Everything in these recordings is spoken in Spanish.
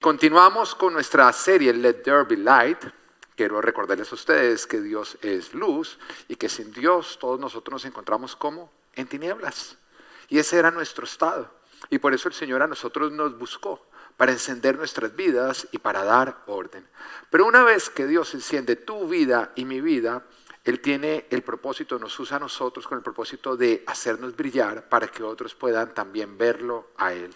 Continuamos con nuestra serie Let There Be Light. Quiero recordarles a ustedes que Dios es luz y que sin Dios todos nosotros nos encontramos como en tinieblas. Y ese era nuestro estado. Y por eso el Señor a nosotros nos buscó para encender nuestras vidas y para dar orden. Pero una vez que Dios enciende tu vida y mi vida, Él tiene el propósito, nos usa a nosotros con el propósito de hacernos brillar para que otros puedan también verlo a Él.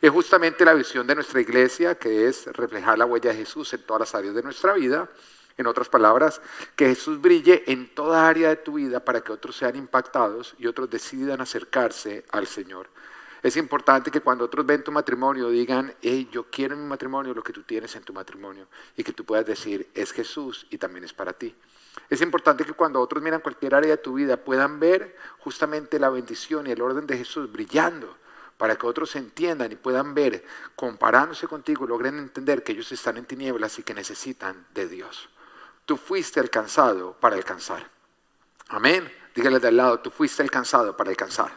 Es justamente la visión de nuestra iglesia, que es reflejar la huella de Jesús en todas las áreas de nuestra vida. En otras palabras, que Jesús brille en toda área de tu vida para que otros sean impactados y otros decidan acercarse al Señor. Es importante que cuando otros ven tu matrimonio digan, hey, yo quiero en mi matrimonio lo que tú tienes en tu matrimonio. Y que tú puedas decir, es Jesús y también es para ti. Es importante que cuando otros miran cualquier área de tu vida puedan ver justamente la bendición y el orden de Jesús brillando para que otros entiendan y puedan ver, comparándose contigo, logren entender que ellos están en tinieblas y que necesitan de Dios. Tú fuiste alcanzado para alcanzar. Amén. Dígale de al lado, tú fuiste alcanzado para alcanzar.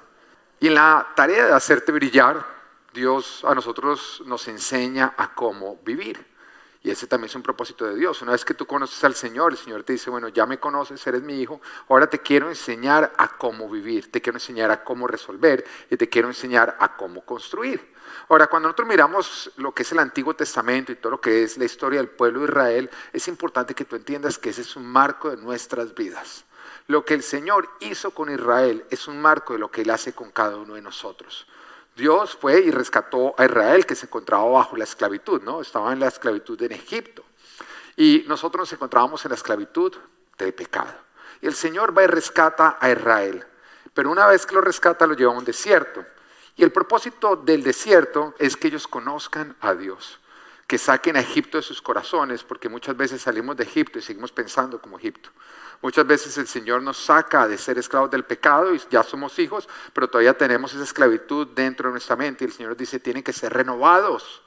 Y en la tarea de hacerte brillar, Dios a nosotros nos enseña a cómo vivir. Y ese también es un propósito de Dios. Una vez que tú conoces al Señor, el Señor te dice, bueno, ya me conoces, eres mi hijo, ahora te quiero enseñar a cómo vivir, te quiero enseñar a cómo resolver y te quiero enseñar a cómo construir. Ahora, cuando nosotros miramos lo que es el Antiguo Testamento y todo lo que es la historia del pueblo de Israel, es importante que tú entiendas que ese es un marco de nuestras vidas. Lo que el Señor hizo con Israel es un marco de lo que Él hace con cada uno de nosotros. Dios fue y rescató a Israel que se encontraba bajo la esclavitud, ¿no? Estaba en la esclavitud en Egipto. Y nosotros nos encontrábamos en la esclavitud del pecado. Y el Señor va y rescata a Israel. Pero una vez que lo rescata, lo lleva a un desierto. Y el propósito del desierto es que ellos conozcan a Dios, que saquen a Egipto de sus corazones, porque muchas veces salimos de Egipto y seguimos pensando como Egipto. Muchas veces el Señor nos saca de ser esclavos del pecado y ya somos hijos, pero todavía tenemos esa esclavitud dentro de nuestra mente. Y el Señor dice, tienen que ser renovados.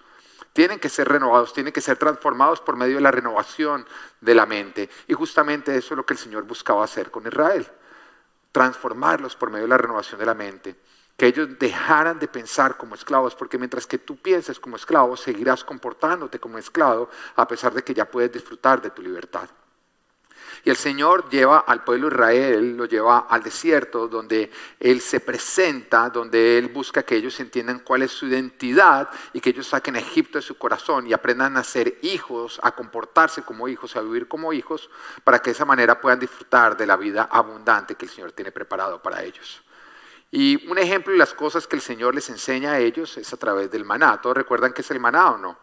Tienen que ser renovados, tienen que ser transformados por medio de la renovación de la mente. Y justamente eso es lo que el Señor buscaba hacer con Israel. Transformarlos por medio de la renovación de la mente. Que ellos dejaran de pensar como esclavos, porque mientras que tú pienses como esclavo, seguirás comportándote como esclavo, a pesar de que ya puedes disfrutar de tu libertad. Y el Señor lleva al pueblo de Israel, lo lleva al desierto, donde Él se presenta, donde Él busca que ellos entiendan cuál es su identidad y que ellos saquen a Egipto de su corazón y aprendan a ser hijos, a comportarse como hijos, a vivir como hijos, para que de esa manera puedan disfrutar de la vida abundante que el Señor tiene preparado para ellos. Y un ejemplo de las cosas que el Señor les enseña a ellos es a través del maná. ¿Todos recuerdan qué es el maná o no?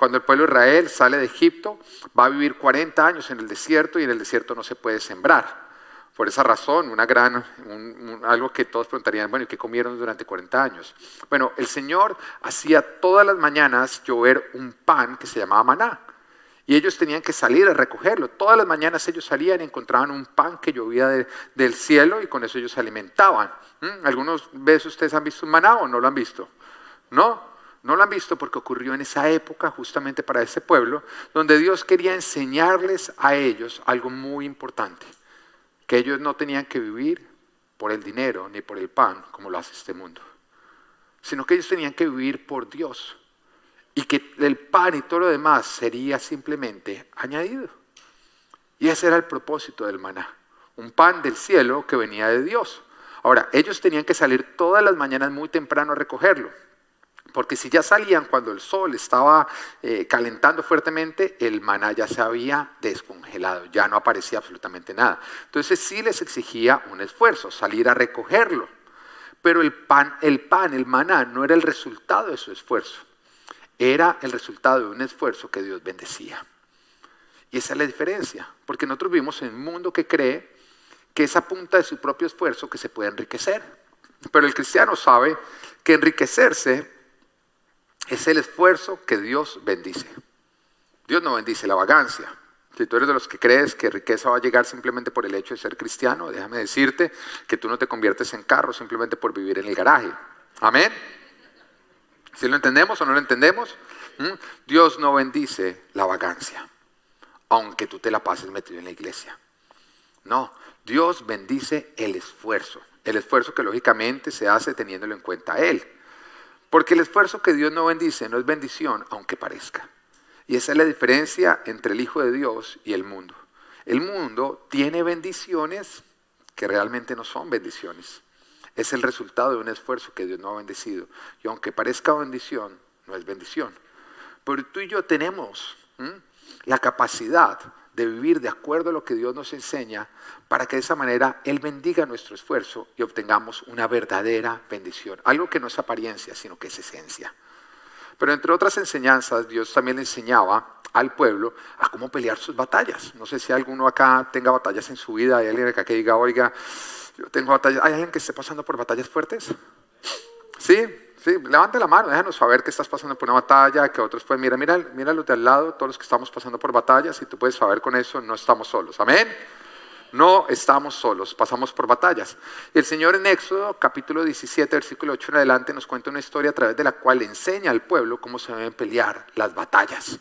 Cuando el pueblo de Israel sale de Egipto, va a vivir 40 años en el desierto y en el desierto no se puede sembrar. Por esa razón, una gran, algo que todos preguntarían, bueno, ¿y qué comieron durante 40 años? Bueno, el Señor hacía todas las mañanas llover un pan que se llamaba maná. Y ellos tenían que salir a recogerlo. Todas las mañanas ellos salían y encontraban un pan que llovía del cielo y con eso ellos se alimentaban. ¿Mm? ¿Algunos veces ustedes han visto un maná o no lo han visto? ¿No? No lo han visto porque ocurrió en esa época, justamente para ese pueblo, donde Dios quería enseñarles a ellos algo muy importante, que ellos no tenían que vivir por el dinero ni por el pan como lo hace este mundo, sino que ellos tenían que vivir por Dios y que el pan y todo lo demás sería simplemente añadido. Y ese era el propósito del maná, un pan del cielo que venía de Dios. Ahora, ellos tenían que salir todas las mañanas muy temprano a recogerlo. Porque si ya salían cuando el sol estaba eh, calentando fuertemente, el maná ya se había descongelado, ya no aparecía absolutamente nada. Entonces sí les exigía un esfuerzo, salir a recogerlo. Pero el pan, el pan, el maná, no era el resultado de su esfuerzo, era el resultado de un esfuerzo que Dios bendecía. Y esa es la diferencia, porque nosotros vivimos en un mundo que cree que es a punta de su propio esfuerzo que se puede enriquecer. Pero el cristiano sabe que enriquecerse es el esfuerzo que Dios bendice. Dios no bendice la vagancia. Si tú eres de los que crees que riqueza va a llegar simplemente por el hecho de ser cristiano, déjame decirte que tú no te conviertes en carro simplemente por vivir en el garaje. Amén. ¿Si lo entendemos o no lo entendemos? ¿Mm? Dios no bendice la vagancia, aunque tú te la pases metido en la iglesia. No, Dios bendice el esfuerzo, el esfuerzo que lógicamente se hace teniéndolo en cuenta a Él. Porque el esfuerzo que Dios no bendice no es bendición, aunque parezca. Y esa es la diferencia entre el Hijo de Dios y el mundo. El mundo tiene bendiciones que realmente no son bendiciones. Es el resultado de un esfuerzo que Dios no ha bendecido. Y aunque parezca bendición, no es bendición. Pero tú y yo tenemos la capacidad de vivir de acuerdo a lo que Dios nos enseña para que de esa manera Él bendiga nuestro esfuerzo y obtengamos una verdadera bendición. Algo que no es apariencia, sino que es esencia. Pero entre otras enseñanzas, Dios también le enseñaba al pueblo a cómo pelear sus batallas. No sé si alguno acá tenga batallas en su vida, hay alguien acá que diga, oiga, yo tengo batallas, ¿hay alguien que esté pasando por batallas fuertes? Sí, Sí, levante la mano, déjanos saber que estás pasando por una batalla, que otros pueden, mira, mira, mira los de al lado, todos los que estamos pasando por batallas, y tú puedes saber con eso, no estamos solos. Amén. No estamos solos, pasamos por batallas. El Señor en Éxodo, capítulo 17, versículo 8 en adelante, nos cuenta una historia a través de la cual enseña al pueblo cómo se deben pelear las batallas.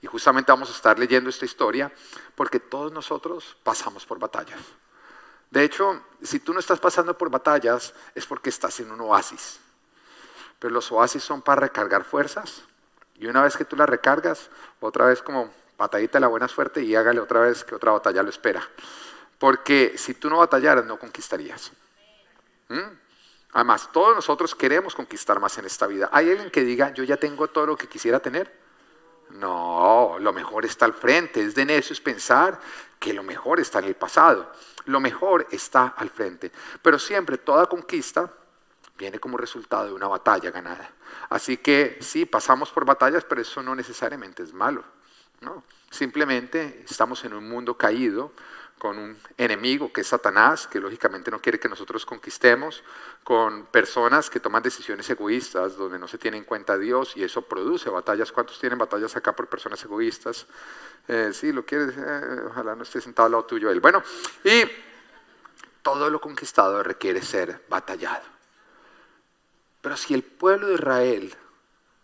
Y justamente vamos a estar leyendo esta historia porque todos nosotros pasamos por batallas. De hecho, si tú no estás pasando por batallas, es porque estás en un oasis. Pero los oasis son para recargar fuerzas. Y una vez que tú las recargas, otra vez como patadita de la buena suerte y hágale otra vez que otra batalla lo espera. Porque si tú no batallaras, no conquistarías. ¿Mm? Además, todos nosotros queremos conquistar más en esta vida. ¿Hay alguien que diga, yo ya tengo todo lo que quisiera tener? No, lo mejor está al frente. Es de necios pensar que lo mejor está en el pasado. Lo mejor está al frente. Pero siempre toda conquista viene como resultado de una batalla ganada. Así que sí, pasamos por batallas, pero eso no necesariamente es malo. Simplemente estamos en un mundo caído, con un enemigo que es Satanás, que lógicamente no quiere que nosotros conquistemos, con personas que toman decisiones egoístas, donde no se tiene en cuenta a Dios, y eso produce batallas. ¿Cuántos tienen batallas acá por personas egoístas? Eh, sí, lo quieres, eh, ojalá no esté sentado al lado tuyo él. Bueno, y todo lo conquistado requiere ser batallado. Pero si el pueblo de Israel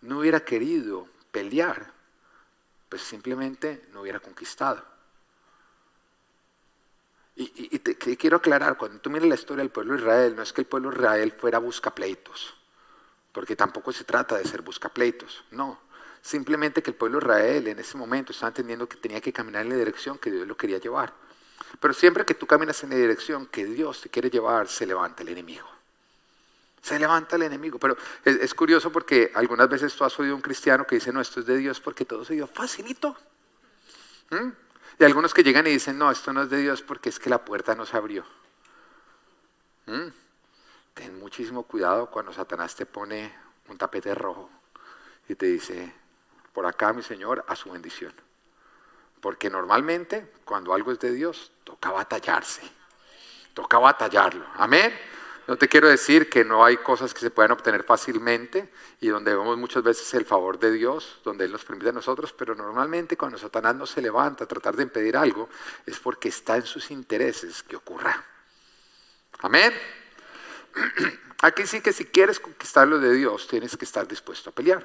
no hubiera querido pelear, pues simplemente no hubiera conquistado. Y, quiero aclarar, cuando tú miras la historia del pueblo de Israel, no es que el pueblo de Israel fuera buscapleitos, porque tampoco se trata de ser buscapleitos, no. Simplemente que el pueblo de Israel en ese momento estaba entendiendo que tenía que caminar en la dirección que Dios lo quería llevar. Pero siempre que tú caminas en la dirección que Dios te quiere llevar, se levanta el enemigo. Se levanta el enemigo. Pero es, curioso porque algunas veces tú has oído un cristiano que dice, no, esto es de Dios porque todo se dio facilito. ¿Mm? Y algunos que llegan y dicen, no, esto no es de Dios porque es que la puerta no se abrió. ¿Mm? Ten muchísimo cuidado cuando Satanás te pone un tapete rojo y te dice, por acá mi Señor, a su bendición. Porque normalmente cuando algo es de Dios, toca batallarse. Toca batallarlo. Amén. No te quiero decir que no hay cosas que se puedan obtener fácilmente y donde vemos muchas veces el favor de Dios, donde Él nos permite a nosotros, pero normalmente cuando Satanás no se levanta a tratar de impedir algo es porque está en sus intereses que ocurra. Amén. Aquí sí que si quieres conquistar lo de Dios tienes que estar dispuesto a pelear,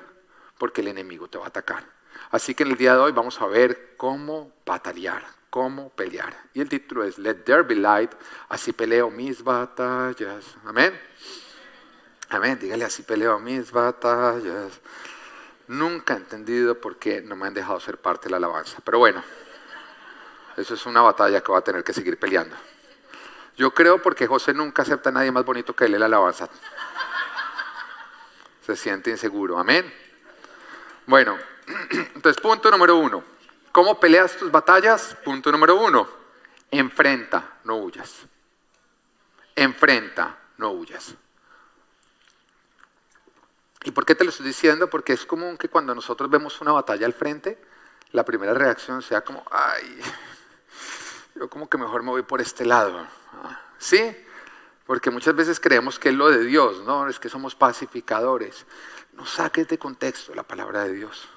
porque el enemigo te va a atacar. Así que en el día de hoy vamos a ver cómo batallar, cómo pelear. Y el título es Let There Be Light, así peleo mis batallas. Amén. Amén, dígale así peleo mis batallas. Nunca he entendido por qué no me han dejado ser parte de la alabanza. Pero bueno, eso es una batalla que va a tener que seguir peleando. Yo creo porque José nunca acepta a nadie más bonito que él en la alabanza. Se siente inseguro. Amén. Bueno, entonces punto número uno. ¿Cómo peleas tus batallas? Punto número uno, enfrenta, no huyas. Enfrenta, no huyas. ¿Y por qué te lo estoy diciendo? Porque es común que cuando nosotros vemos una batalla al frente, la primera reacción sea como, ay, yo como que mejor me voy por este lado. ¿Sí? Porque muchas veces creemos que es lo de Dios, ¿no? Es que somos pacificadores. No saques de contexto la palabra de Dios.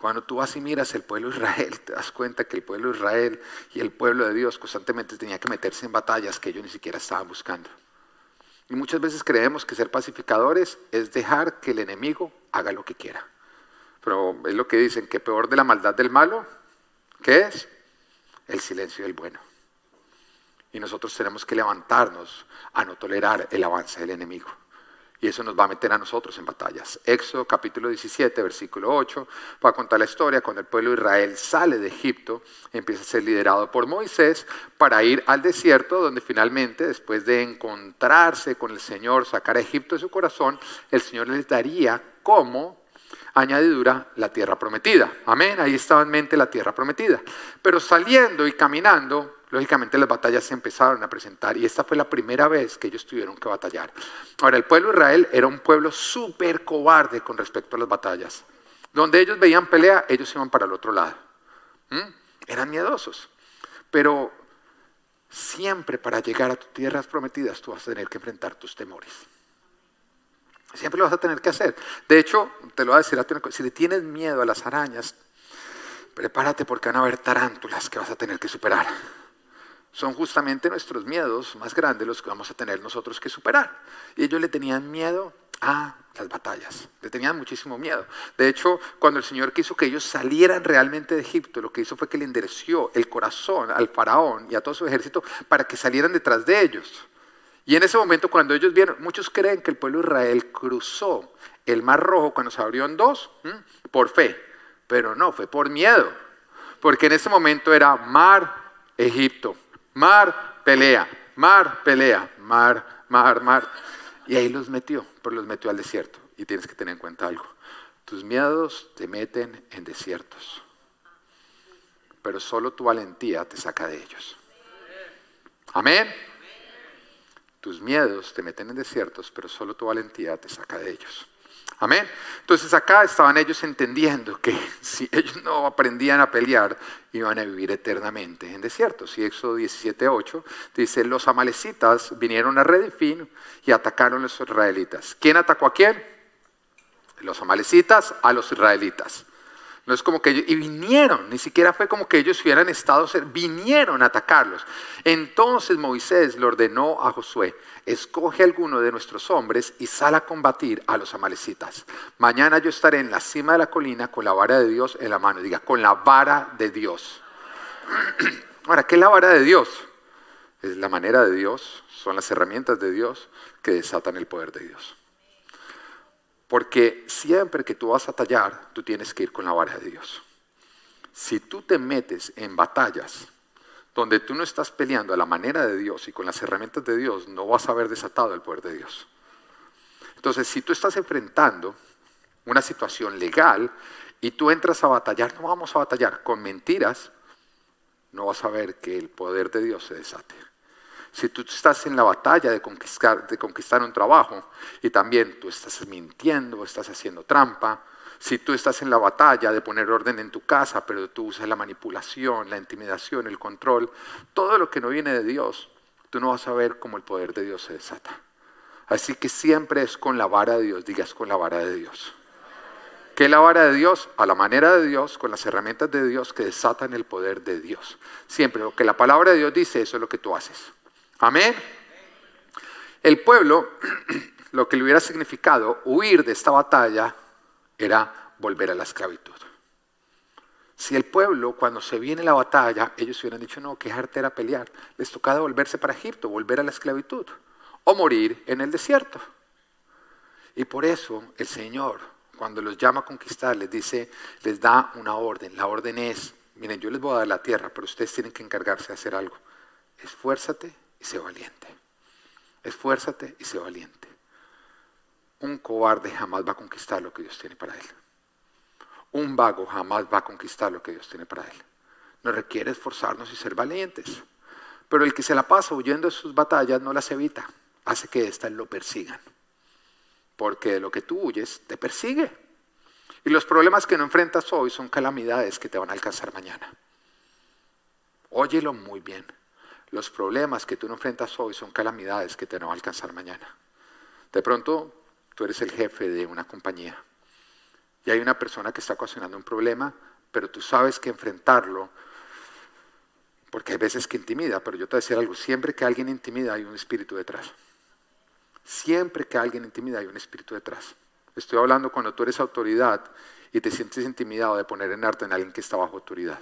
Cuando tú vas y miras el pueblo de Israel, te das cuenta que el pueblo de Israel y el pueblo de Dios constantemente tenía que meterse en batallas que ellos ni siquiera estaban buscando. Y muchas veces creemos que ser pacificadores es dejar que el enemigo haga lo que quiera. Pero es lo que dicen, que peor de la maldad del malo, ¿qué es? El silencio del bueno. Y nosotros tenemos que levantarnos a no tolerar el avance del enemigo. Y eso nos va a meter a nosotros en batallas. Éxodo capítulo 17, versículo 8, va a contar la historia cuando el pueblo de Israel sale de Egipto, empieza a ser liderado por Moisés para ir al desierto, donde finalmente, después de encontrarse con el Señor, sacar a Egipto de su corazón, el Señor les daría como añadidura la tierra prometida. Amén, ahí estaba en mente la tierra prometida. Pero saliendo y caminando, lógicamente las batallas se empezaron a presentar y esta fue la primera vez que ellos tuvieron que batallar. Ahora, el pueblo de Israel era un pueblo súper cobarde con respecto a las batallas. Donde ellos veían pelea, ellos iban para el otro lado. Eran miedosos. Pero siempre para llegar a tus tierras prometidas tú vas a tener que enfrentar tus temores. Siempre lo vas a tener que hacer. De hecho, te lo voy a decir, si le tienes miedo a las arañas, prepárate porque van a haber tarántulas que vas a tener que superar son justamente nuestros miedos más grandes los que vamos a tener nosotros que superar. Y ellos le tenían miedo a las batallas, le tenían muchísimo miedo. De hecho, cuando el Señor quiso que ellos salieran realmente de Egipto, lo que hizo fue que le endereció el corazón al faraón y a todo su ejército para que salieran detrás de ellos. Y en ese momento, cuando ellos vieron, muchos creen que el pueblo de Israel cruzó el Mar Rojo cuando se abrió en dos, por fe, pero no, fue por miedo, porque en ese momento era mar, Egipto, mar, pelea, mar, pelea, mar, mar, mar. Y ahí los metió, pero los metió al desierto. Y tienes que tener en cuenta algo. Tus miedos te meten en desiertos, pero solo tu valentía te saca de ellos. Amén. Tus miedos te meten en desiertos, pero solo tu valentía te saca de ellos. Amén. Entonces acá estaban ellos entendiendo que si ellos no aprendían a pelear, iban a vivir eternamente en desiertos. Y Éxodo 17:8 dice, los amalecitas vinieron a Redifín y atacaron a los israelitas. ¿Quién atacó a quién? Los amalecitas a los israelitas. No es como que ellos, y vinieron, ni siquiera fue como que ellos hubieran estado, vinieron a atacarlos. Entonces Moisés le ordenó a Josué, escoge alguno de nuestros hombres y sal a combatir a los amalecitas. Mañana yo estaré en la cima de la colina con la vara de Dios en la mano. Diga, con la vara de Dios. Ahora, ¿qué es la vara de Dios? Es la manera de Dios, son las herramientas de Dios que desatan el poder de Dios. Porque siempre que tú vas a tallar, tú tienes que ir con la vara de Dios. Si tú te metes en batallas donde tú no estás peleando a la manera de Dios y con las herramientas de Dios, no vas a haber desatado el poder de Dios. Entonces, si tú estás enfrentando una situación legal y tú entras a batallar, no vamos a batallar con mentiras, no vas a ver que el poder de Dios se desate. Si tú estás en la batalla de conquistar, de conquistar un trabajo y también tú estás mintiendo, estás haciendo trampa, si tú estás en la batalla de poner orden en tu casa, pero tú usas la manipulación, la intimidación, el control, todo lo que no viene de Dios, tú no vas a ver cómo el poder de Dios se desata. Así que siempre es con la vara de Dios, digas con la vara de Dios. ¿Qué es la vara de Dios? A la manera de Dios, con las herramientas de Dios que desatan el poder de Dios. Siempre lo que la palabra de Dios dice, eso es lo que tú haces. Amén. El pueblo, lo que le hubiera significado huir de esta batalla, era volver a la esclavitud. Si el pueblo, cuando se viene la batalla, ellos hubieran dicho, no, que arte era pelear, les tocaba volverse para Egipto, volver a la esclavitud, o morir en el desierto. Y por eso el Señor, cuando los llama a conquistar, les dice, les da una orden. La orden es, miren, yo les voy a dar la tierra, pero ustedes tienen que encargarse de hacer algo. Esfuérzate y sé valiente. Esfuérzate y sé valiente. Un cobarde jamás va a conquistar lo que Dios tiene para él. Un vago jamás va a conquistar lo que Dios tiene para él. Nos requiere esforzarnos y ser valientes. Pero el que se la pasa huyendo de sus batallas no las evita, hace que éstas lo persigan. Porque de lo que tú huyes te persigue. Y los problemas que no enfrentas hoy son calamidades que te van a alcanzar mañana. Óyelo muy bien. Los problemas que tú no enfrentas hoy son calamidades que te van a alcanzar mañana. De pronto tú eres el jefe de una compañía y hay una persona que está ocasionando un problema, pero tú sabes que enfrentarlo, porque hay veces que intimida, pero yo te voy a decir algo, siempre que alguien intimida hay un espíritu detrás. Siempre que alguien intimida hay un espíritu detrás. Estoy hablando cuando tú eres autoridad y te sientes intimidado de poner en arte en alguien que está bajo autoridad.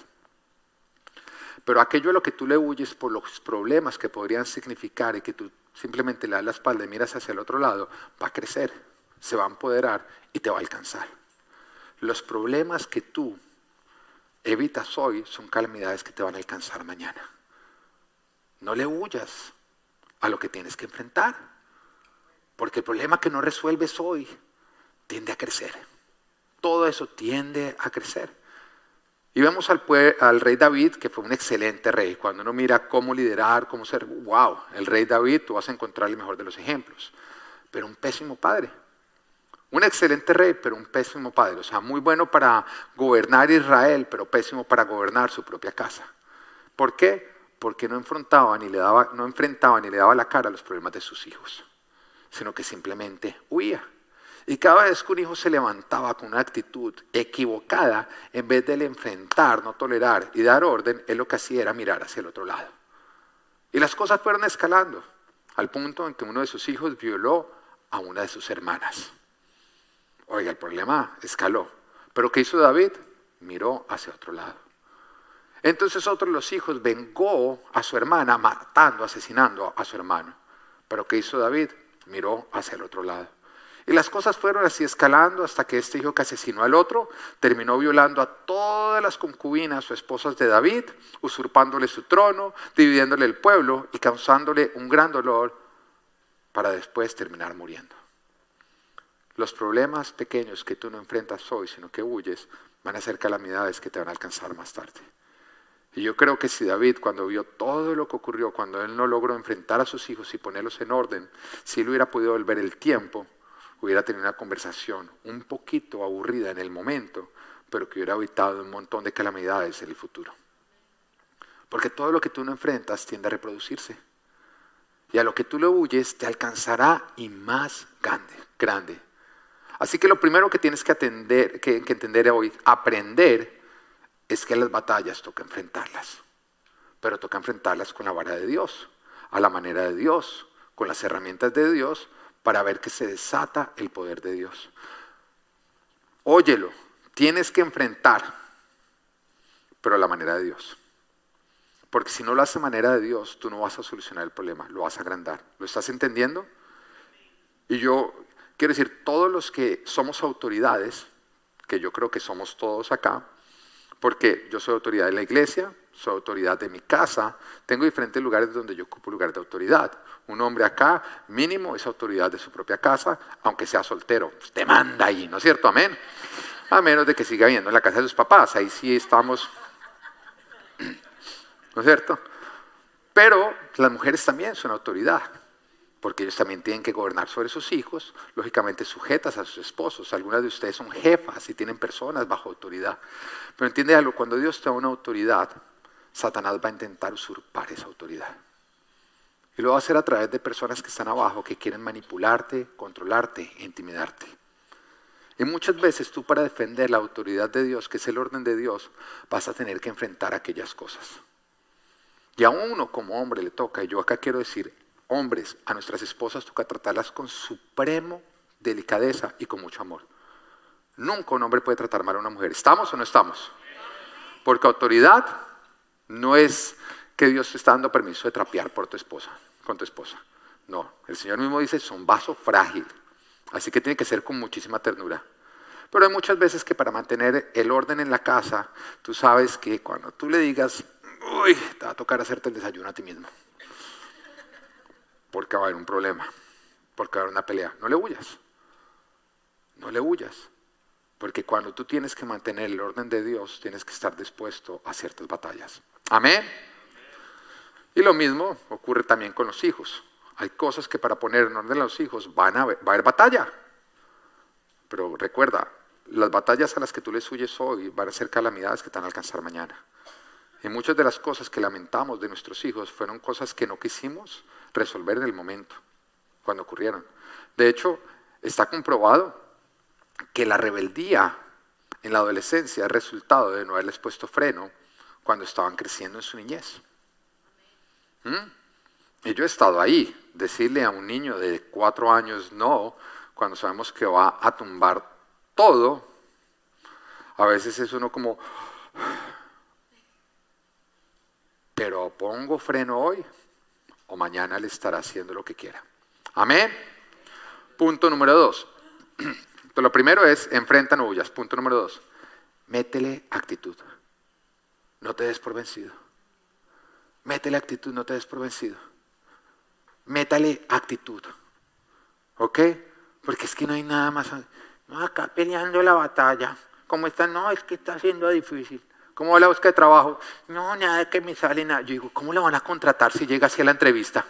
Pero aquello a lo que tú le huyes por los problemas que podrían significar y que tú simplemente le das la espalda y miras hacia el otro lado, va a crecer, se va a empoderar y te va a alcanzar. Los problemas que tú evitas hoy son calamidades que te van a alcanzar mañana. No le huyas a lo que tienes que enfrentar, porque el problema que no resuelves hoy tiende a crecer. Todo eso tiende a crecer. Y vemos al, rey David, que fue un excelente rey. Cuando uno mira cómo liderar, cómo ser, wow, el rey David, tú vas a encontrar el mejor de los ejemplos. Pero un pésimo padre. Un excelente rey, pero un pésimo padre. O sea, muy bueno para gobernar Israel, pero pésimo para gobernar su propia casa. ¿Por qué? Porque no enfrentaba ni le daba, no enfrentaba ni le daba la cara a los problemas de sus hijos, sino que simplemente huía. Y cada vez que un hijo se levantaba con una actitud equivocada, en vez de enfrentar, no tolerar y dar orden, él lo que hacía era mirar hacia el otro lado. Y las cosas fueron escalando, al punto en que uno de sus hijos violó a una de sus hermanas. Oiga, el problema escaló. Pero ¿qué hizo David? Miró hacia otro lado. Entonces otro de los hijos vengó a su hermana matando, asesinando a su hermano. Pero ¿qué hizo David? Miró hacia el otro lado. Y las cosas fueron así escalando hasta que este hijo que asesinó al otro terminó violando a todas las concubinas o esposas de David, usurpándole su trono, dividiéndole el pueblo y causándole un gran dolor para después terminar muriendo. Los problemas pequeños que tú no enfrentas hoy, sino que huyes, van a ser calamidades que te van a alcanzar más tarde. Y yo creo que si David, cuando vio todo lo que ocurrió, cuando él no logró enfrentar a sus hijos y ponerlos en orden, si él hubiera podido volver el tiempo, hubiera tenido una conversación un poquito aburrida en el momento, pero que hubiera evitado un montón de calamidades en el futuro. Porque todo lo que tú no enfrentas tiende a reproducirse. Y a lo que tú le huyes te alcanzará y más grande, grande. Así que lo primero que tienes que, que, entender hoy, aprender, es que las batallas toca enfrentarlas. Pero toca enfrentarlas con la vara de Dios, a la manera de Dios, con las herramientas de Dios, para ver que se desata el poder de Dios. Óyelo, tienes que enfrentar, pero a la manera de Dios. Porque si no lo haces a manera de Dios, tú no vas a solucionar el problema, lo vas a agrandar. ¿Lo estás entendiendo? Y yo Quiero decir, todos los que somos autoridades, que yo creo que somos todos acá, porque yo soy autoridad de la iglesia, soy autoridad de mi casa, tengo diferentes lugares donde yo ocupo lugar de autoridad. Un hombre acá, mínimo, es autoridad de su propia casa, aunque sea soltero. Pues te manda ahí, ¿no es cierto? Amén. A menos de que siga viviendo en la casa de sus papás, ahí sí estamos, ¿no es cierto? Pero las mujeres también son autoridad porque ellos también tienen que gobernar sobre sus hijos, lógicamente sujetas a sus esposos. Algunas de ustedes son jefas y tienen personas bajo autoridad. Pero entiende algo, cuando Dios te da una autoridad, Satanás va a intentar usurpar esa autoridad. Y lo va a hacer a través de personas que están abajo, que quieren manipularte, controlarte intimidarte. Y muchas veces tú para defender la autoridad de Dios, que es el orden de Dios, vas a tener que enfrentar aquellas cosas. Y a uno como hombre le toca, y yo acá quiero decir, hombres, a nuestras esposas toca tratarlas con supremo delicadeza y con mucho amor. Nunca un hombre puede tratar mal a una mujer. ¿Estamos o no estamos? Porque autoridad no es que Dios te está dando permiso de trapear por tu esposa, con tu esposa. No, el Señor mismo dice, son vaso frágil. Así que tiene que ser con muchísima ternura. Pero hay muchas veces que para mantener el orden en la casa, tú sabes que cuando tú le digas, uy, te va a tocar hacerte el desayuno a ti mismo porque va a haber un problema, porque va a haber una pelea. No le huyas, no le huyas, porque cuando tú tienes que mantener el orden de Dios, tienes que estar dispuesto a ciertas batallas. Amén. Y lo mismo ocurre también con los hijos. Hay cosas que para poner en orden a los hijos van a va a haber batalla. Pero recuerda, las batallas a las que tú les huyes hoy van a ser calamidades que te van a alcanzar mañana. Y muchas de las cosas que lamentamos de nuestros hijos fueron cosas que no quisimos resolver en el momento, cuando ocurrieron. De hecho, está comprobado que la rebeldía en la adolescencia es resultado de no haberles puesto freno cuando estaban creciendo en su niñez. ¿Mm? Y yo he estado ahí, decirle a un niño de cuatro años no, cuando sabemos que va a tumbar todo, a veces es uno como, pero pongo freno hoy o mañana Él estará haciendo lo que quiera. Amén. Punto número dos. lo primero es enfrenta no huyas. Punto número dos. Métele actitud. No te des por vencido. Métele actitud, no te des por vencido. Métale actitud. ¿Ok? Porque es que no hay nada más. No, acá peleando la batalla. ¿Cómo está? No, es que está siendo difícil. ¿Cómo va la búsqueda de trabajo? No, nada que me sale nada. Yo digo, ¿cómo le van a contratar si llega así a la entrevista?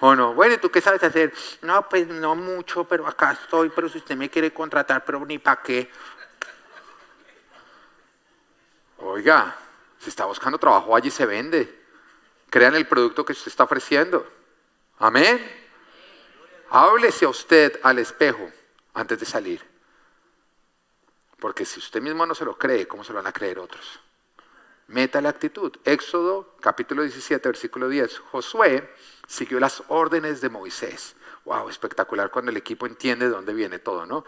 ¿O no? Bueno, ¿y tú qué sabes hacer? No, pues no mucho, pero acá estoy, pero si usted me quiere contratar, pero ni para qué. Oiga, si está buscando trabajo, allí se vende. Crean el producto que usted está ofreciendo. Amén. Háblese a usted al espejo antes de salir. Porque si usted mismo no se lo cree, ¿cómo se lo van a creer otros? Meta la actitud. Éxodo capítulo 17, versículo 10. Josué siguió las órdenes de Moisés. Wow, espectacular cuando el equipo entiende de dónde viene todo, ¿no?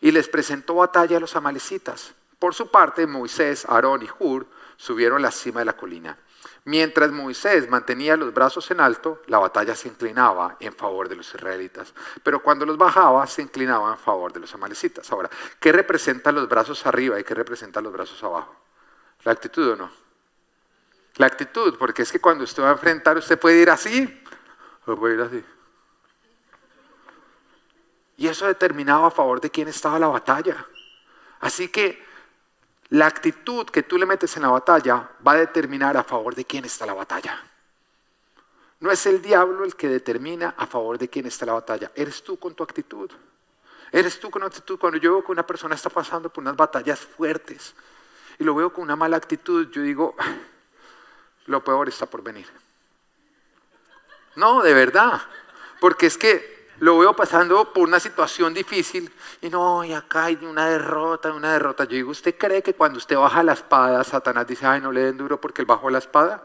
Y les presentó batalla a los amalecitas. Por su parte, Moisés, Aarón y Hur subieron a la cima de la colina. Mientras Moisés mantenía los brazos en alto, la batalla se inclinaba en favor de los israelitas. Pero cuando los bajaba, se inclinaba en favor de los amalecitas. Ahora, ¿qué representan los brazos arriba y qué representan los brazos abajo? ¿La actitud o no? La actitud, porque es que cuando usted va a enfrentar, usted puede ir así o puede ir así. Y eso determinaba a favor de quién estaba la batalla. Así que la actitud que tú le metes en la batalla va a determinar a favor de quién está la batalla. No es el diablo el que determina a favor de quién está la batalla, eres tú con tu actitud. Eres tú con tu actitud. Cuando yo veo que una persona está pasando por unas batallas fuertes y lo veo con una mala actitud, yo digo, lo peor está por venir. No, de verdad. Porque es que lo veo pasando por una situación difícil y no, y acá hay una derrota, una derrota. Yo digo, ¿usted cree que cuando usted baja la espada, Satanás dice, ay, no le den duro porque él bajó la espada?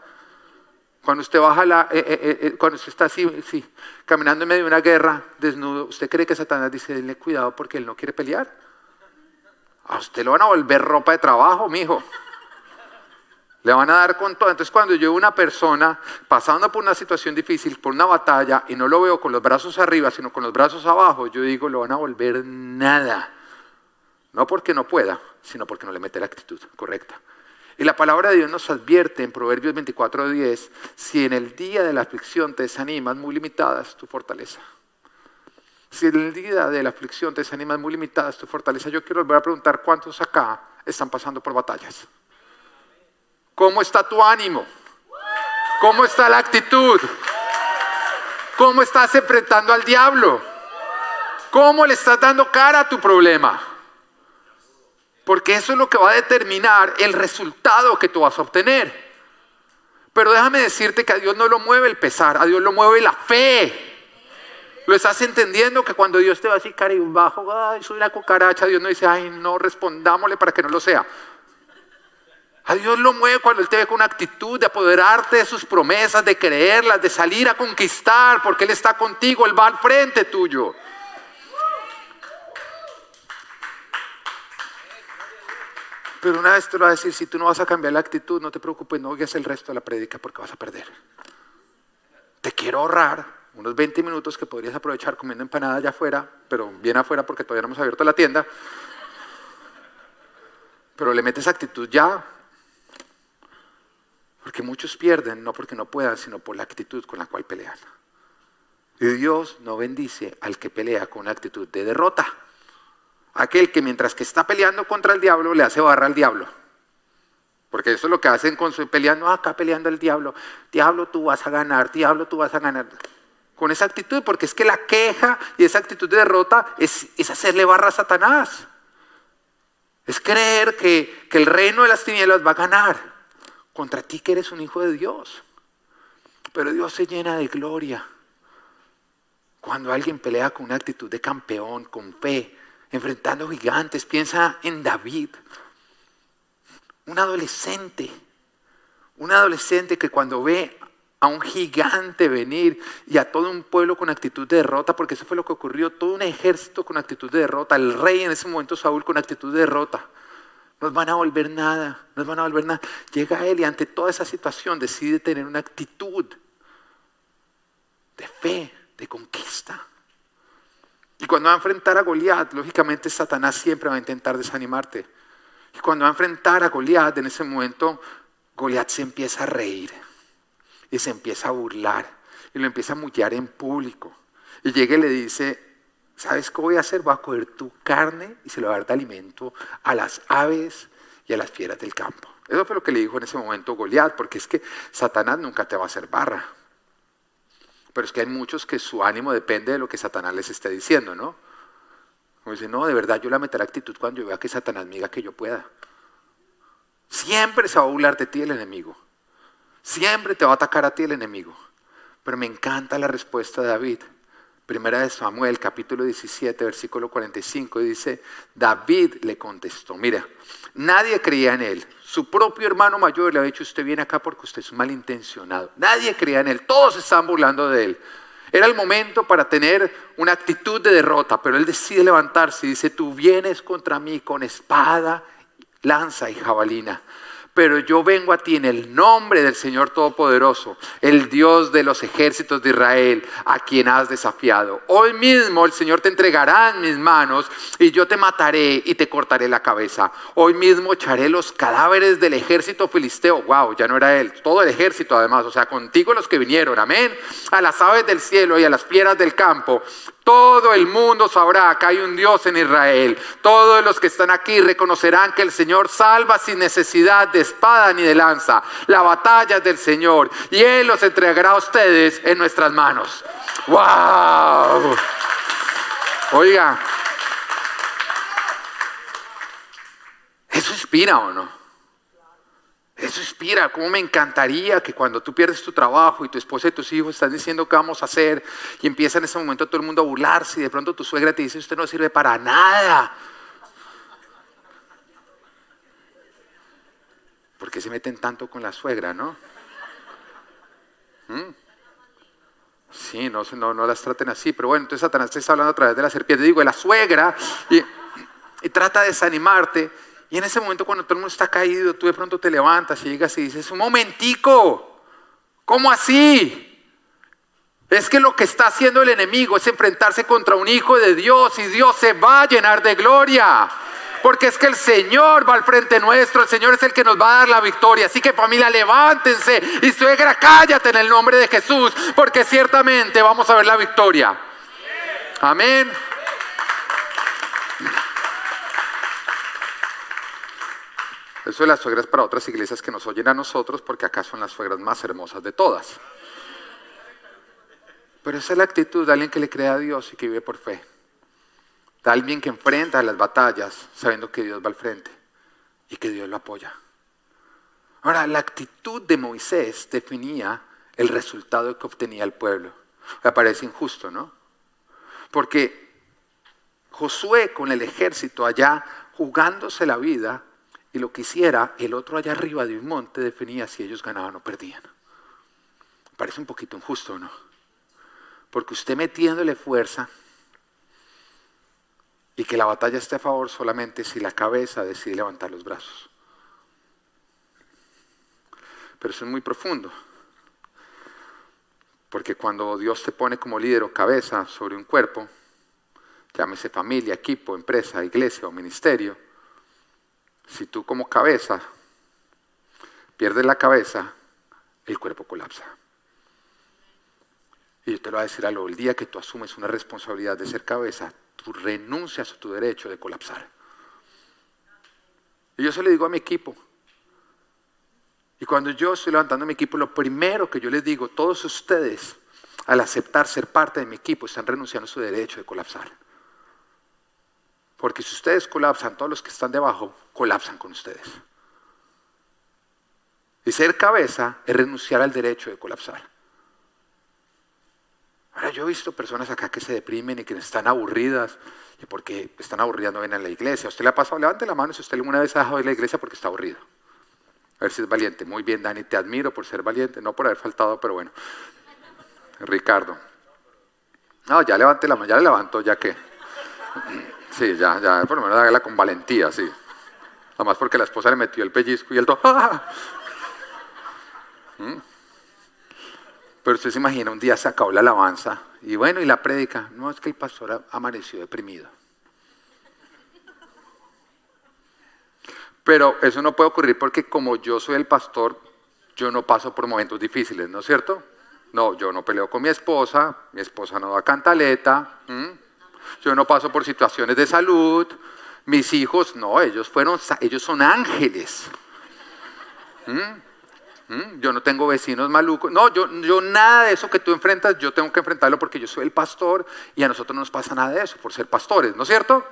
Cuando usted baja la, eh, eh, eh, cuando usted está así, sí, caminando en medio de una guerra, desnudo, ¿usted cree que Satanás dice, denle cuidado porque él no quiere pelear? A usted lo van a volver ropa de trabajo, mijo. Le van a dar con todo. Entonces cuando yo veo una persona pasando por una situación difícil, por una batalla, y no lo veo con los brazos arriba, sino con los brazos abajo, yo digo, lo van a volver nada. No porque no pueda, sino porque no le mete la actitud correcta. Y la palabra de Dios nos advierte en Proverbios 24:10, si en el día de la aflicción te desanimas, muy limitada es tu fortaleza. Si en el día de la aflicción te desanimas, muy limitada es tu fortaleza. Yo quiero volver a preguntar cuántos acá están pasando por batallas. ¿Cómo está tu ánimo? ¿Cómo está la actitud? ¿Cómo estás enfrentando al diablo? ¿Cómo le estás dando cara a tu problema? Porque eso es lo que va a determinar el resultado que tú vas a obtener. Pero déjame decirte que a Dios no lo mueve el pesar, a Dios lo mueve la fe. ¿Lo estás entendiendo? Que cuando Dios te va a decir, cari, bajo, ay, soy una cucaracha, Dios no dice, ay, no, respondámosle para que no lo sea. A Dios lo mueve cuando Él te ve con una actitud de apoderarte de sus promesas, de creerlas, de salir a conquistar, porque Él está contigo, Él va al frente tuyo. Pero una vez te lo va a decir, si tú no vas a cambiar la actitud, no te preocupes, no oigas el resto de la prédica porque vas a perder. Te quiero ahorrar unos 20 minutos que podrías aprovechar comiendo empanada allá afuera, pero bien afuera porque todavía no hemos abierto la tienda. Pero le metes actitud ya, porque muchos pierden no porque no puedan, sino por la actitud con la cual pelean. Y Dios no bendice al que pelea con una actitud de derrota. Aquel que mientras que está peleando contra el diablo le hace barra al diablo. Porque eso es lo que hacen con su peleando, acá peleando el diablo. Diablo, tú vas a ganar, diablo, tú vas a ganar. Con esa actitud, porque es que la queja y esa actitud de derrota es, es hacerle barra a Satanás. Es creer que, que el reino de las tinieblas va a ganar contra ti que eres un hijo de Dios. Pero Dios se llena de gloria cuando alguien pelea con una actitud de campeón, con fe, enfrentando gigantes. Piensa en David, un adolescente, un adolescente que cuando ve a un gigante venir y a todo un pueblo con actitud de derrota, porque eso fue lo que ocurrió, todo un ejército con actitud de derrota, el rey en ese momento Saúl con actitud de derrota nos van a volver nada, nos van a volver nada. Llega él y ante toda esa situación decide tener una actitud de fe, de conquista. Y cuando va a enfrentar a Goliat, lógicamente Satanás siempre va a intentar desanimarte. Y cuando va a enfrentar a Goliat, en ese momento, Goliat se empieza a reír y se empieza a burlar y lo empieza a mullar en público. Y llega y le dice, ¿sabes qué voy a hacer? Voy a coger tu carne y se lo voy a dar de alimento a las aves y a las fieras del campo. Eso fue lo que le dijo en ese momento Goliat, porque es que Satanás nunca te va a hacer barra. Pero es que hay muchos que su ánimo depende de lo que Satanás les esté diciendo, ¿no? Como dice, no, de verdad yo la meteré actitud cuando yo vea que Satanás me diga que yo pueda. Siempre se va a burlar de ti el enemigo. Siempre te va a atacar a ti el enemigo. Pero me encanta la respuesta de David. Primera de Samuel, capítulo 17, versículo 45, dice, David le contestó, mira, nadie creía en él. Su propio hermano mayor le había dicho, usted viene acá porque usted es malintencionado. Nadie creía en él, todos estaban burlando de él. Era el momento para tener una actitud de derrota, pero él decide levantarse y dice, tú vienes contra mí con espada, lanza y jabalina pero yo vengo a ti en el nombre del Señor Todopoderoso, el Dios de los ejércitos de Israel, a quien has desafiado. Hoy mismo el Señor te entregará en mis manos y yo te mataré y te cortaré la cabeza. Hoy mismo echaré los cadáveres del ejército filisteo. Wow, ya no era él, todo el ejército además, o sea, contigo los que vinieron, amén. A las aves del cielo y a las fieras del campo todo el mundo sabrá que hay un Dios en Israel. Todos los que están aquí reconocerán que el Señor salva sin necesidad de espada ni de lanza. La batalla es del Señor y Él los entregará a ustedes en nuestras manos. ¡Wow! Oiga, ¿eso inspira o no? Eso inspira, cómo me encantaría que cuando tú pierdes tu trabajo y tu esposa y tus hijos están diciendo qué vamos a hacer y empieza en ese momento todo el mundo a burlarse y de pronto tu suegra te dice usted no sirve para nada. ¿Por qué se meten tanto con la suegra, no? ¿Mm? Sí, no, no, las traten así, pero bueno, entonces Satanás está hablando a través de la serpiente, digo, de la suegra, y, y trata de desanimarte y en ese momento cuando todo el mundo está caído, tú de pronto te levantas y llegas y dices, un momentico, ¿cómo así? Es que lo que está haciendo el enemigo es enfrentarse contra un hijo de Dios y Dios se va a llenar de gloria. Porque es que el Señor va al frente nuestro, el Señor es el que nos va a dar la victoria. Así que familia, levántense y suegra, cállate en el nombre de Jesús, porque ciertamente vamos a ver la victoria. Amén. Eso de las suegras para otras iglesias que nos oyen a nosotros, porque acá son las suegras más hermosas de todas. Pero esa es la actitud de alguien que le cree a Dios y que vive por fe. De alguien que enfrenta las batallas sabiendo que Dios va al frente y que Dios lo apoya. Ahora, la actitud de Moisés definía el resultado que obtenía el pueblo. Me parece injusto, ¿no? Porque Josué con el ejército allá jugándose la vida y lo que hiciera el otro allá arriba de un monte definía si ellos ganaban o perdían. Parece un poquito injusto, ¿no? Porque usted metiéndole fuerza y que la batalla esté a favor solamente si la cabeza decide levantar los brazos. Pero eso es muy profundo. Porque cuando Dios te pone como líder o cabeza sobre un cuerpo, llámese familia, equipo, empresa, iglesia o ministerio, si tú como cabeza pierdes la cabeza, el cuerpo colapsa. Y yo te lo voy a decir algo, el día que tú asumes una responsabilidad de ser cabeza, tú renuncias a tu derecho de colapsar. Y yo se lo digo a mi equipo. Y cuando yo estoy levantando mi equipo, lo primero que yo les digo, todos ustedes, al aceptar ser parte de mi equipo, están renunciando a su derecho de colapsar. Porque si ustedes colapsan, todos los que están debajo colapsan con ustedes. Y ser cabeza es renunciar al derecho de colapsar. Ahora yo he visto personas acá que se deprimen y que están aburridas y porque están aburridas no ven a la iglesia. ¿A usted le ha pasado? Levante la mano si usted alguna vez ha dejado de la iglesia porque está aburrido. A ver si es valiente. Muy bien, Dani, te admiro por ser valiente, no por haber faltado, pero bueno. Ricardo. No, ya levante la mano, ya le levanto, ya que. Sí, ya, ya, por lo menos hágala con valentía, sí. Además porque la esposa le metió el pellizco y el todo. ¡ah! ¿Mm? Pero usted se imagina, un día se acabó la alabanza y bueno, y la prédica. No, es que el pastor amaneció deprimido. Pero eso no puede ocurrir porque como yo soy el pastor, yo no paso por momentos difíciles, ¿no es cierto? No, yo no peleo con mi esposa, mi esposa no da cantaleta, yo no paso por situaciones de salud, mis hijos, no, ellos fueron, ellos son ángeles. Yo no tengo vecinos malucos. No, yo, yo nada de eso que tú enfrentas, yo tengo que enfrentarlo porque yo soy el pastor y a nosotros no nos pasa nada de eso por ser pastores, ¿no es cierto?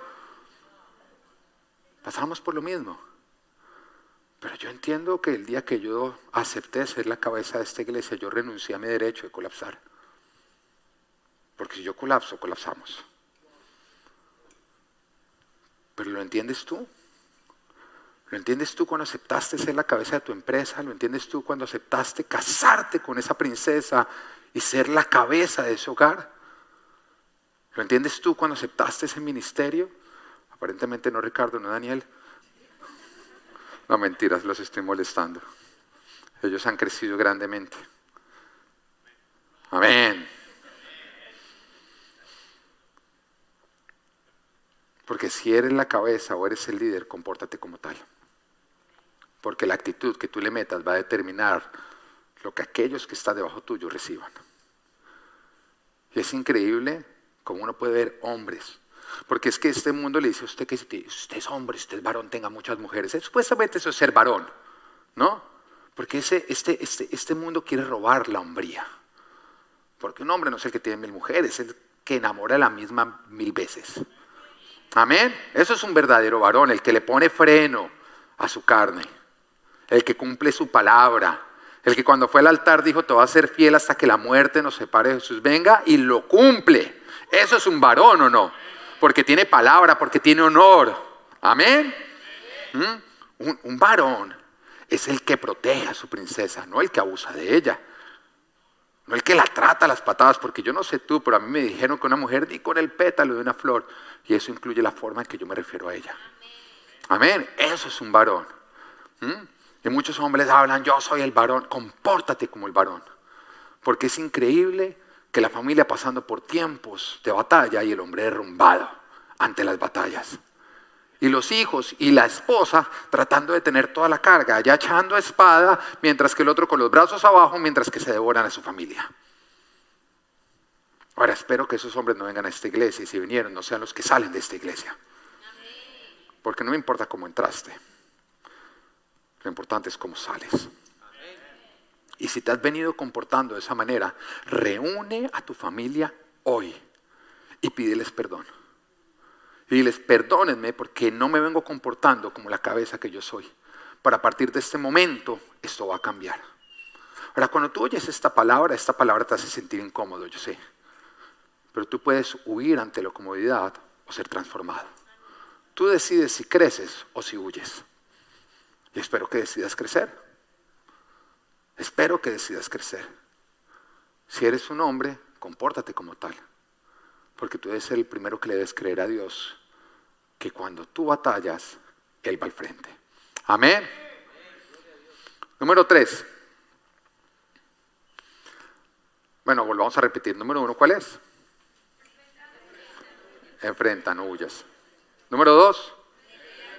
Pasamos por lo mismo. Pero yo entiendo que el día que yo acepté ser la cabeza de esta iglesia, yo renuncié a mi derecho de colapsar. Porque si yo colapso, colapsamos. Pero ¿lo entiendes tú? ¿Lo entiendes tú cuando aceptaste ser la cabeza de tu empresa? ¿Lo entiendes tú cuando aceptaste casarte con esa princesa y ser la cabeza de ese hogar? ¿Lo entiendes tú cuando aceptaste ese ministerio? Aparentemente no Ricardo, no Daniel. No, mentiras, los estoy molestando. Ellos han crecido grandemente. Amén. Porque si eres la cabeza o eres el líder, compórtate como tal. Porque la actitud que tú le metas va a determinar lo que aquellos que están debajo tuyo reciban. Y es increíble cómo uno puede ver hombres porque es que este mundo le dice a usted que si usted es hombre, usted es varón, tenga muchas mujeres. Supuestamente eso es ser varón, ¿no? Porque ese, este, este, este mundo quiere robar la hombría. Porque un hombre no es el que tiene mil mujeres, es el que enamora a la misma mil veces. Amén. Eso es un verdadero varón, el que le pone freno a su carne, el que cumple su palabra, el que cuando fue al altar dijo, te va a ser fiel hasta que la muerte nos separe Jesús. Venga y lo cumple. Eso es un varón o no porque tiene palabra, porque tiene honor. Amén. ¿Mm? Un, varón es el que protege a su princesa, no el que abusa de ella. No el que la trata a las patadas, porque yo no sé tú, pero a mí me dijeron que una mujer ni con el pétalo de una flor. Y eso incluye la forma en que yo me refiero a ella. Amén. Eso es un varón. ¿Mm? Y muchos hombres hablan, yo soy el varón, compórtate como el varón. Porque es increíble que la familia pasando por tiempos de batalla y el hombre derrumbado ante las batallas. Y los hijos y la esposa tratando de tener toda la carga, ya echando espada, mientras que el otro con los brazos abajo, mientras que se devoran a su familia. Ahora espero que esos hombres no vengan a esta iglesia y si vinieron no sean los que salen de esta iglesia. Porque no me importa cómo entraste. Lo importante es cómo sales. Y si te has venido comportando de esa manera, reúne a tu familia hoy y pídeles perdón. Y diles, perdónenme porque no me vengo comportando como la cabeza que yo soy. Para partir de este momento, esto va a cambiar. Ahora, cuando tú oyes esta palabra, esta palabra te hace sentir incómodo, yo sé. Pero tú puedes huir ante la comodidad o ser transformado. Tú decides si creces o si huyes. Y espero que decidas crecer. Espero que decidas crecer. Si eres un hombre, compórtate como tal. Porque tú debes ser el primero que le debes creer a Dios que cuando tú batallas, Él va al frente. Amén. Número tres. Bueno, volvamos a repetir. Número uno, ¿cuál es? Enfrenta, no huyas. Número dos,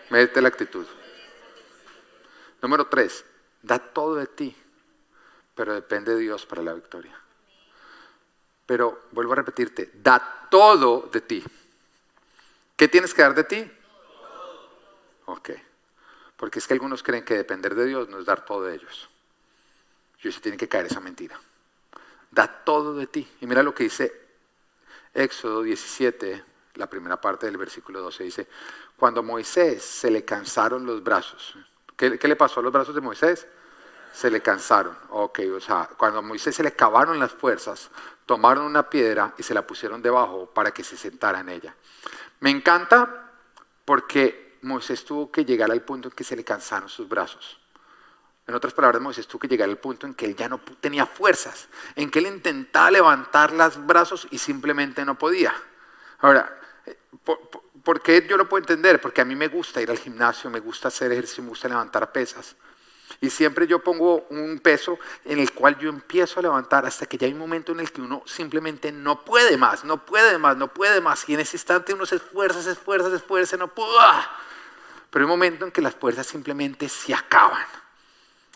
médete la actitud. Número tres, da todo de ti pero depende de Dios para la victoria. Pero vuelvo a repetirte, da todo de ti. ¿Qué tienes que dar de ti? Ok. Porque es que algunos creen que depender de Dios no es dar todo de ellos. Y se tiene que caer esa mentira. Da todo de ti. Y mira lo que dice Éxodo 17, la primera parte del versículo 12. Dice, cuando a Moisés se le cansaron los brazos. ¿Qué, ¿Qué, le pasó a los brazos de Moisés? se le cansaron. Ok, o sea, cuando a Moisés se le acabaron las fuerzas, tomaron una piedra y se la pusieron debajo para que se sentara en ella. Me encanta porque Moisés tuvo que llegar al punto en que se le cansaron sus brazos. En otras palabras, Moisés tuvo que llegar al punto en que él ya no tenía fuerzas, en que él intentaba levantar los brazos y simplemente no podía. Ahora, ¿por, por qué yo lo puedo entender? Porque a mí me gusta ir al gimnasio, me gusta hacer ejercicio, me gusta levantar pesas. Y siempre yo pongo un peso en el cual yo empiezo a levantar hasta que ya hay un momento en el que uno simplemente no puede más, no puede más, no puede más. Y en ese instante uno se esfuerza, se esfuerza, se esfuerza, no puedo. Pero hay un momento en que las fuerzas simplemente se acaban.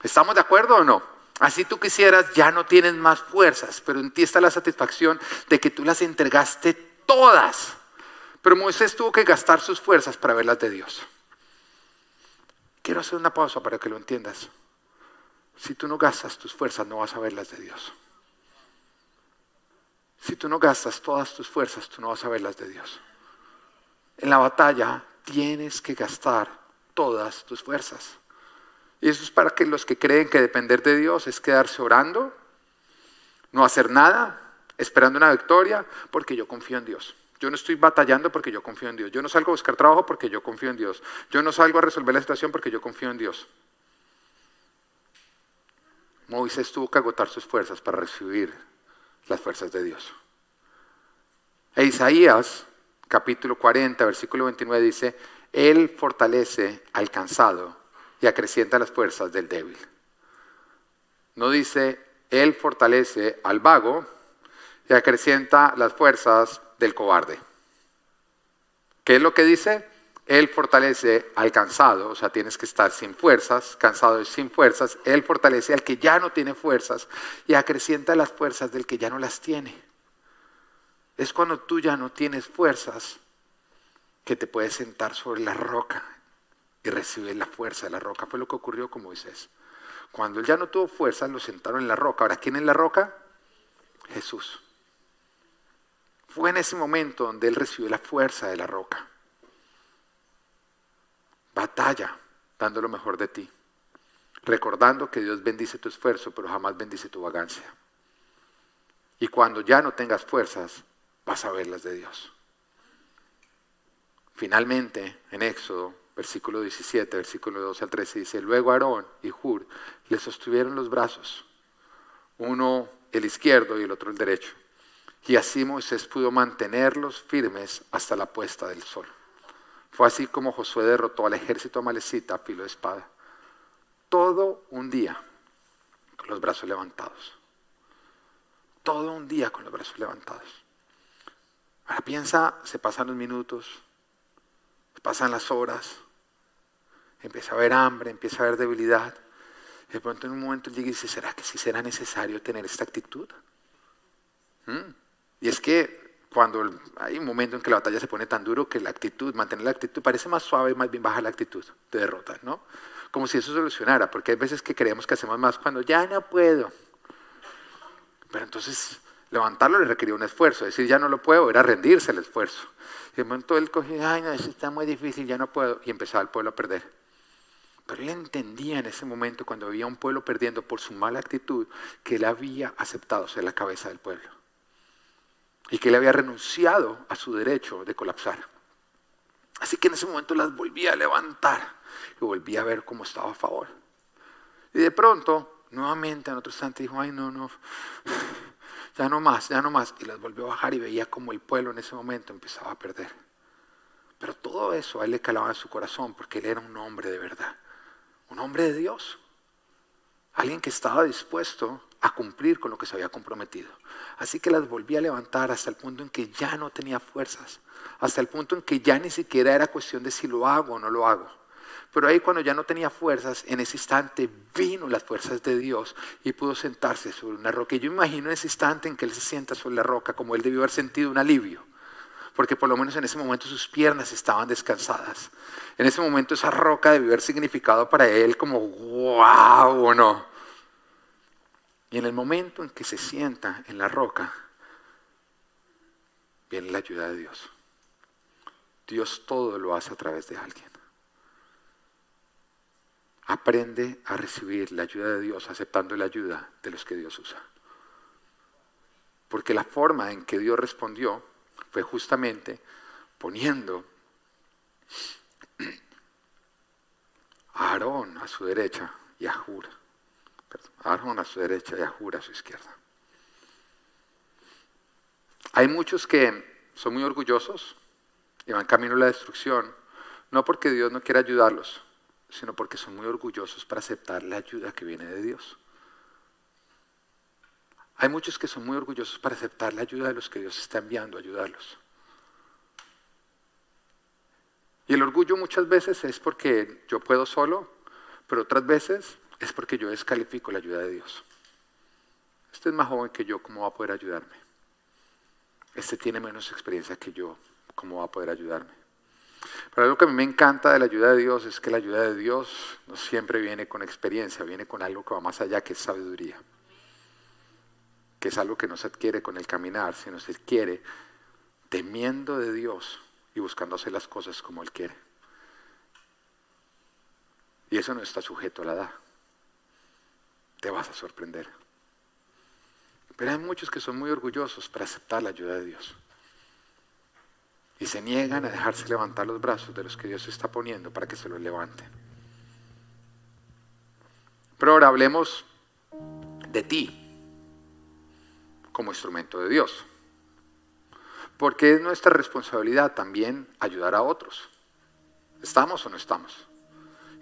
¿Estamos de acuerdo o no? Así tú quisieras, ya no tienes más fuerzas, pero en ti está la satisfacción de que tú las entregaste todas. Pero Moisés tuvo que gastar sus fuerzas para verlas de Dios. Quiero hacer una pausa para que lo entiendas. Si tú no gastas tus fuerzas, no vas a ver las de Dios. Si tú no gastas todas tus fuerzas, tú no vas a ver las de Dios. En la batalla tienes que gastar todas tus fuerzas. Y eso es para que los que creen que depender de Dios es quedarse orando, no hacer nada, esperando una victoria, porque yo confío en Dios. Yo no estoy batallando porque yo confío en Dios. Yo no salgo a buscar trabajo porque yo confío en Dios. Yo no salgo a resolver la situación porque yo confío en Dios. Moisés tuvo que agotar sus fuerzas para recibir las fuerzas de Dios. E Isaías, capítulo 40, versículo 29 dice, Él fortalece al cansado y acrecienta las fuerzas del débil. No dice, Él fortalece al vago y acrecienta las fuerzas del cobarde. ¿Qué es lo que dice? Él fortalece al cansado, o sea, tienes que estar sin fuerzas, cansado sin fuerzas. Él fortalece al que ya no tiene fuerzas y acrecienta las fuerzas del que ya no las tiene. Es cuando tú ya no tienes fuerzas que te puedes sentar sobre la roca y recibir la fuerza de la roca. Fue lo que ocurrió con Moisés. Cuando él ya no tuvo fuerzas, lo sentaron en la roca. Ahora, ¿quién es la roca? Jesús. Fue en ese momento donde él recibió la fuerza de la roca. Batalla, dando lo mejor de ti. Recordando que Dios bendice tu esfuerzo, pero jamás bendice tu vagancia. Y cuando ya no tengas fuerzas, vas a ver las de Dios. Finalmente, en Éxodo, versículo 17, versículo 12 al 13, dice, luego Aarón y Hur le sostuvieron los brazos, uno el izquierdo y el otro el derecho. Y así Moisés pudo mantenerlos firmes hasta la puesta del sol. Fue así como Josué derrotó al ejército amalecita a filo de espada. Todo un día con los brazos levantados. Todo un día con los brazos levantados. Ahora piensa, se pasan los minutos, se pasan las horas, empieza a haber hambre, empieza a haber debilidad. De pronto en un momento llega y dice, ¿será que sí será necesario tener esta actitud? Y es que cuando hay un momento en que la batalla se pone tan duro que la actitud, mantener la actitud parece más suave más bien baja la actitud de derrota, ¿no? Como si eso solucionara, porque hay veces que creemos que hacemos más cuando ya no puedo. Pero entonces levantarlo le requería un esfuerzo, decir ya no lo puedo era rendirse al esfuerzo. Y de momento él cogía, ay no, eso está muy difícil, ya no puedo, y empezaba el pueblo a perder. Pero él entendía en ese momento, cuando había un pueblo perdiendo por su mala actitud, que él había aceptado ser la cabeza del pueblo y que él había renunciado a su derecho de colapsar. Así que en ese momento las volvía a levantar y volvía a ver cómo estaba a favor. Y de pronto, nuevamente en otro instante dijo, ay no, no, ya no más, ya no más. Y las volvió a bajar y veía como el pueblo en ese momento empezaba a perder. Pero todo eso a él le calaba en su corazón porque él era un hombre de verdad, un hombre de Dios, alguien que estaba dispuesto a cumplir con lo que se había comprometido. Así que las volví a levantar hasta el punto en que ya no tenía fuerzas, hasta el punto en que ya ni siquiera era cuestión de si lo hago o no lo hago. Pero ahí cuando ya no tenía fuerzas, en ese instante vino las fuerzas de Dios y pudo sentarse sobre una roca. Y yo imagino ese instante en que él se sienta sobre la roca, como él debió haber sentido un alivio, porque por lo menos en ese momento sus piernas estaban descansadas. En ese momento esa roca debió haber significado para él como wow o no. Y en el momento en que se sienta en la roca, viene la ayuda de Dios. Dios todo lo hace a través de alguien. Aprende a recibir la ayuda de Dios aceptando la ayuda de los que Dios usa. Porque la forma en que Dios respondió fue justamente poniendo a Aarón a su derecha y a Jura Aarón a su derecha y a Jura a su izquierda. Hay muchos que son muy orgullosos y van camino a la destrucción, no porque Dios no quiera ayudarlos, sino porque son muy orgullosos para aceptar la ayuda que viene de Dios. Hay muchos que son muy orgullosos para aceptar la ayuda de los que Dios está enviando a ayudarlos. Y el orgullo muchas veces es porque yo puedo solo, pero otras veces es porque yo descalifico la ayuda de Dios. Este es más joven que yo, ¿cómo va a poder ayudarme? Este tiene menos experiencia que yo, ¿cómo va a poder ayudarme? Pero algo que a mí me encanta de la ayuda de Dios es que la ayuda de Dios no siempre viene con experiencia, viene con algo que va más allá, que es sabiduría. Que es algo que no se adquiere con el caminar, sino se adquiere temiendo de Dios y buscando hacer las cosas como Él quiere. Y eso no está sujeto a la edad. Te vas a sorprender. Pero hay muchos que son muy orgullosos para aceptar la ayuda de Dios y se niegan a dejarse levantar los brazos de los que Dios está poniendo para que se los levanten. Pero ahora hablemos de ti como instrumento de Dios. Porque es nuestra responsabilidad también ayudar a otros. ¿Estamos o no estamos?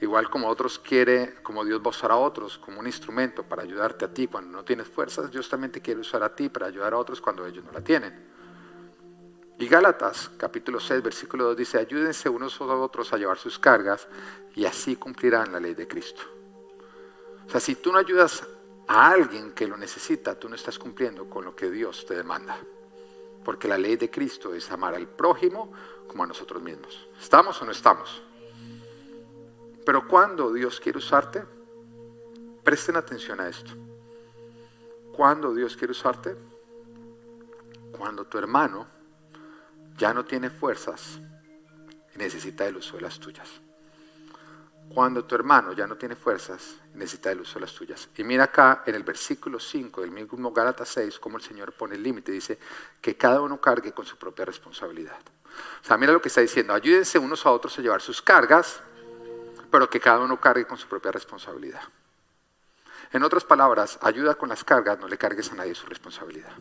Igual como otros quiere, como Dios va a usar a otros como un instrumento para ayudarte a ti cuando no tienes fuerzas, Dios también te quiere usar a ti para ayudar a otros cuando ellos no la tienen. Y Gálatas, capítulo 6, versículo 2 dice, ayúdense unos a otros a llevar sus cargas y así cumplirán la ley de Cristo. O sea, si tú no ayudas a alguien que lo necesita, tú no estás cumpliendo con lo que Dios te demanda. Porque la ley de Cristo es amar al prójimo como a nosotros mismos. ¿Estamos o no estamos? Pero cuando Dios quiere usarte, presten atención a esto. Cuando Dios quiere usarte, cuando tu hermano ya no tiene fuerzas y necesita el uso de las tuyas. Cuando tu hermano ya no tiene fuerzas necesita el uso de las tuyas. Y mira acá en el versículo 5 del mismo Gálatas 6, cómo el Señor pone el límite. Dice que cada uno cargue con su propia responsabilidad. O sea, mira lo que está diciendo. Ayúdense unos a otros a llevar sus cargas, pero que cada uno cargue con su propia responsabilidad. En otras palabras, ayuda con las cargas, no le cargues a nadie su responsabilidad.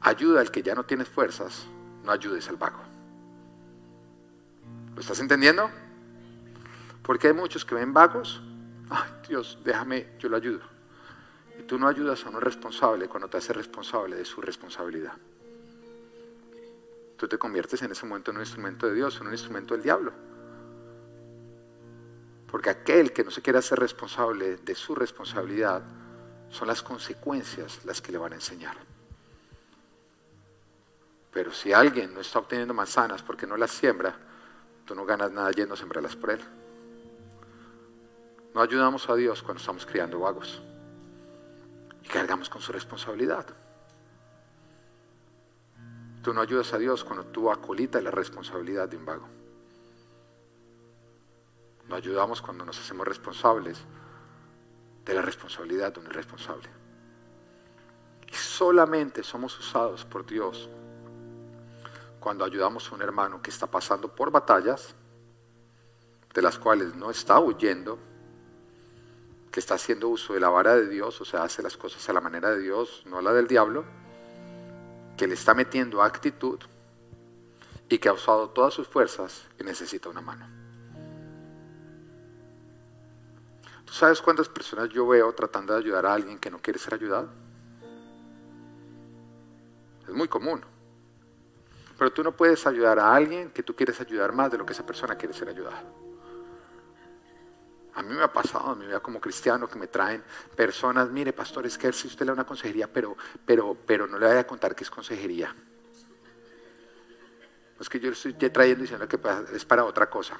Ayuda al que ya no tiene fuerzas, no ayudes al vago. ¿Lo estás entendiendo? Porque hay muchos que ven vagos, ay Dios, déjame, yo lo ayudo. Y tú no ayudas a uno responsable cuando te hace responsable de su responsabilidad. Tú te conviertes en ese momento en un instrumento de Dios, en un instrumento del diablo. Porque aquel que no se quiere hacer responsable de su responsabilidad son las consecuencias las que le van a enseñar. Pero si alguien no está obteniendo manzanas porque no las siembra, tú no ganas nada yendo a sembrarlas por él. No ayudamos a Dios cuando estamos criando vagos y cargamos con su responsabilidad. Tú no ayudas a Dios cuando tú acolitas la responsabilidad de un vago. No ayudamos cuando nos hacemos responsables de la responsabilidad de un irresponsable. Y solamente somos usados por Dios cuando ayudamos a un hermano que está pasando por batallas, de las cuales no está huyendo, que está haciendo uso de la vara de Dios, o sea, hace las cosas a la manera de Dios, no a la del diablo, que le está metiendo actitud y que ha usado todas sus fuerzas y necesita una mano. ¿Tú sabes cuántas personas yo veo tratando de ayudar a alguien que no quiere ser ayudado? Es muy común. Pero tú no puedes ayudar a alguien que tú quieres ayudar más de lo que esa persona quiere ser ayudada. A mí me ha pasado en mi vida como cristiano que me traen personas, mire, pastor, es que si usted le da una consejería, pero, pero, pero no le vaya a contar que es consejería. Es que yo le estoy trayendo diciendo que es para otra cosa.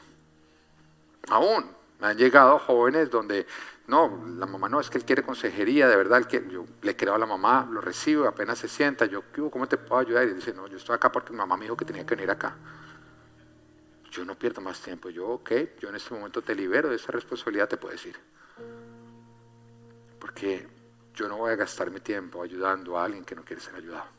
Aún, me han llegado jóvenes donde, no, la mamá no, es que él quiere consejería, de verdad, yo le creo a la mamá, lo recibo, apenas se sienta, yo, ¿cómo te puedo ayudar? Y dice, no, yo estoy acá porque mi mamá me dijo que tenía que venir acá. Yo no pierdo más tiempo, yo, ok, yo en este momento te libero de esa responsabilidad, te puedo decir. Porque yo no voy a gastar mi tiempo ayudando a alguien que no quiere ser ayudado.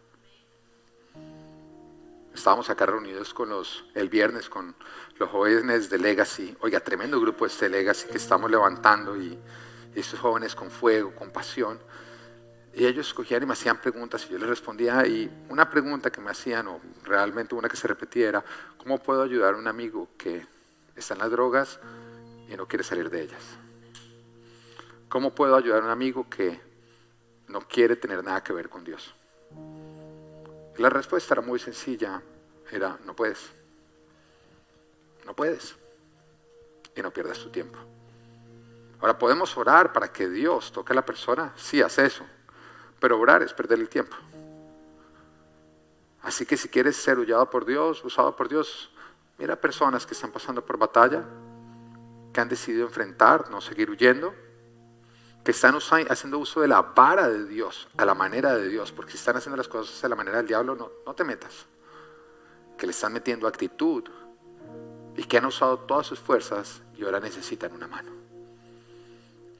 Estábamos acá reunidos con los, el viernes con los jóvenes de Legacy. Oiga, tremendo grupo este Legacy que estamos levantando y, estos jóvenes con fuego, con pasión. Y ellos escogían y me hacían preguntas y yo les respondía. Y una pregunta que me hacían, o realmente una que se repetía, era: ¿Cómo puedo ayudar a un amigo que está en las drogas y no quiere salir de ellas? ¿Cómo puedo ayudar a un amigo que no quiere tener nada que ver con Dios? La respuesta era muy sencilla, era no puedes. No puedes. Y no pierdas tu tiempo. Ahora podemos orar para que Dios toque a la persona. Sí, hace eso. Pero orar es perder el tiempo. Así que si quieres ser huyado por Dios, usado por Dios, mira personas que están pasando por batalla, que han decidido enfrentar, no seguir huyendo, que están haciendo uso de la vara de Dios, a la manera de Dios, porque si están haciendo las cosas a la manera del diablo, no, no te metas. Que le están metiendo actitud y que han usado todas sus fuerzas y ahora necesitan una mano.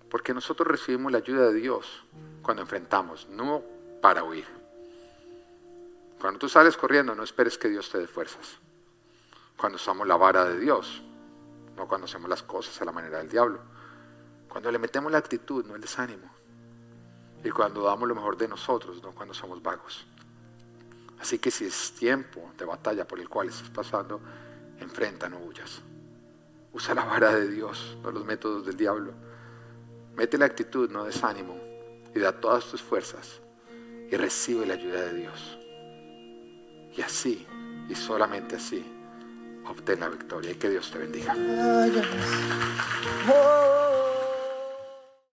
Porque nosotros recibimos la ayuda de Dios cuando enfrentamos, no para huir. Cuando tú sales corriendo, no esperes que Dios te dé fuerzas. Cuando usamos la vara de Dios, no cuando hacemos las cosas a la manera del diablo. Cuando le metemos la actitud, no el desánimo. Y cuando damos lo mejor de nosotros, no cuando somos vagos. Así que si es tiempo de batalla por el cual estás pasando, enfrenta, no huyas. Usa la vara de Dios, no los métodos del diablo. Mete la actitud, no desánimo, y da todas tus fuerzas y recibe la ayuda de Dios. Y así, y solamente así, obtén la victoria y que Dios te bendiga. Oh.